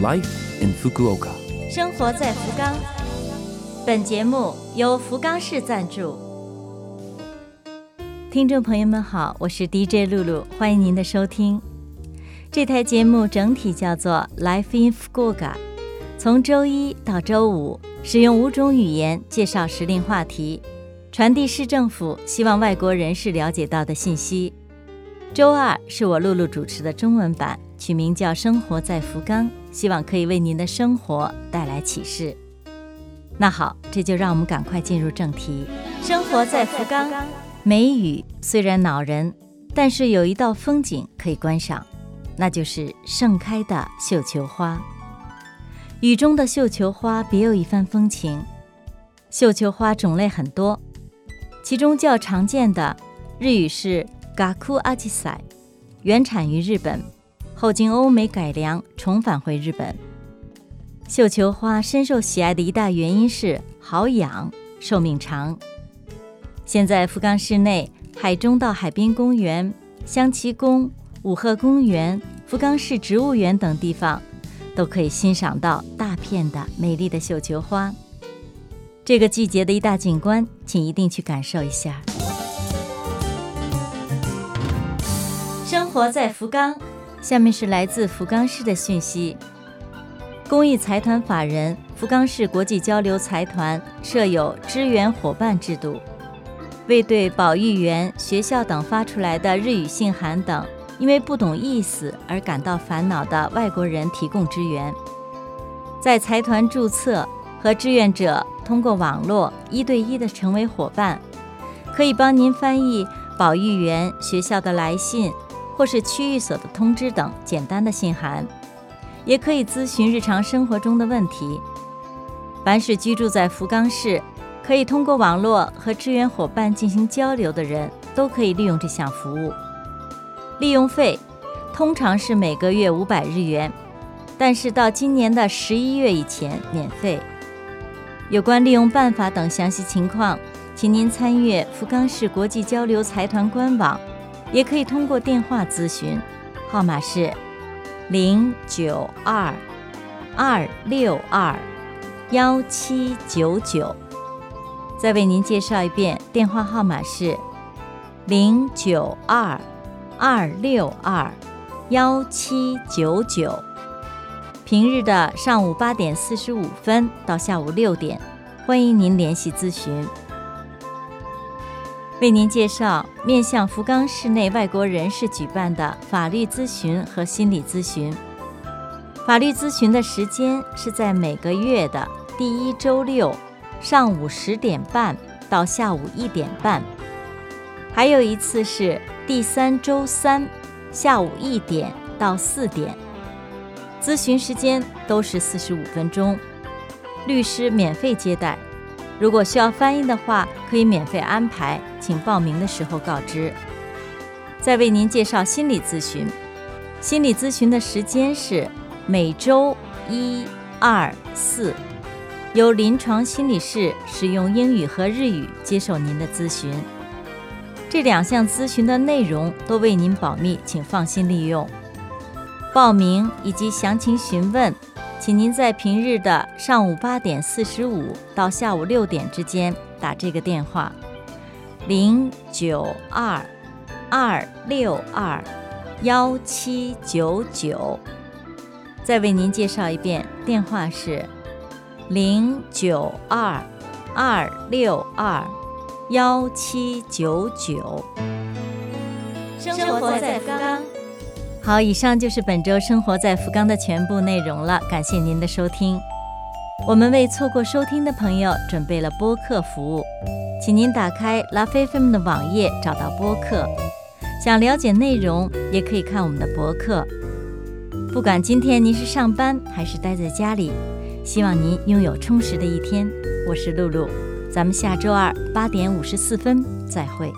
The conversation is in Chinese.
Life in Fukuoka。生活在福冈。本节目由福冈市赞助。听众朋友们好，我是 DJ 露露，欢迎您的收听。这台节目整体叫做 Life in Fukuoka，从周一到周五，使用五种语言介绍时令话题，传递市政府希望外国人士了解到的信息。周二是我露露主持的中文版，取名叫《生活在福冈》，希望可以为您的生活带来启示。那好，这就让我们赶快进入正题。生活在福冈，梅雨虽然恼人，但是有一道风景可以观赏，那就是盛开的绣球花。雨中的绣球花别有一番风情。绣球花种类很多，其中较常见的日语是。嘎库阿吉塞原产于日本，后经欧美改良，重返回日本。绣球花深受喜爱的一大原因是好养，寿命长。现在福冈市内海中道海滨公园、香崎宫、五鹤公园、福冈市植物园等地方，都可以欣赏到大片的美丽的绣球花。这个季节的一大景观，请一定去感受一下。生活在福冈，下面是来自福冈市的讯息。公益财团法人福冈市国际交流财团设有支援伙伴制度，为对保育员、学校等发出来的日语信函等因为不懂意思而感到烦恼的外国人提供支援。在财团注册和志愿者通过网络一对一的成为伙伴，可以帮您翻译保育员、学校的来信。或是区域所的通知等简单的信函，也可以咨询日常生活中的问题。凡是居住在福冈市，可以通过网络和支援伙伴进行交流的人，都可以利用这项服务。利用费通常是每个月五百日元，但是到今年的十一月以前免费。有关利用办法等详细情况，请您参阅福冈市国际交流财团官网。也可以通过电话咨询，号码是零九二二六二幺七九九。再为您介绍一遍，电话号码是零九二二六二幺七九九。平日的上午八点四十五分到下午六点，欢迎您联系咨询。为您介绍面向福冈市内外国人士举办的法律咨询和心理咨询。法律咨询的时间是在每个月的第一周六上午十点半到下午一点半，还有一次是第三周三下午一点到四点。咨询时间都是四十五分钟，律师免费接待。如果需要翻译的话，可以免费安排，请报名的时候告知。再为您介绍心理咨询，心理咨询的时间是每周一、二、四，由临床心理师使用英语和日语接受您的咨询。这两项咨询的内容都为您保密，请放心利用。报名以及详情询问。请您在平日的上午八点四十五到下午六点之间打这个电话，零九二二六二幺七九九。再为您介绍一遍，电话是零九二二六二幺七九九。生活在福冈。好，以上就是本周生活在福冈的全部内容了。感谢您的收听。我们为错过收听的朋友准备了播客服务，请您打开 LaFM 的网页，找到播客。想了解内容，也可以看我们的博客。不管今天您是上班还是待在家里，希望您拥有充实的一天。我是露露，咱们下周二八点五十四分再会。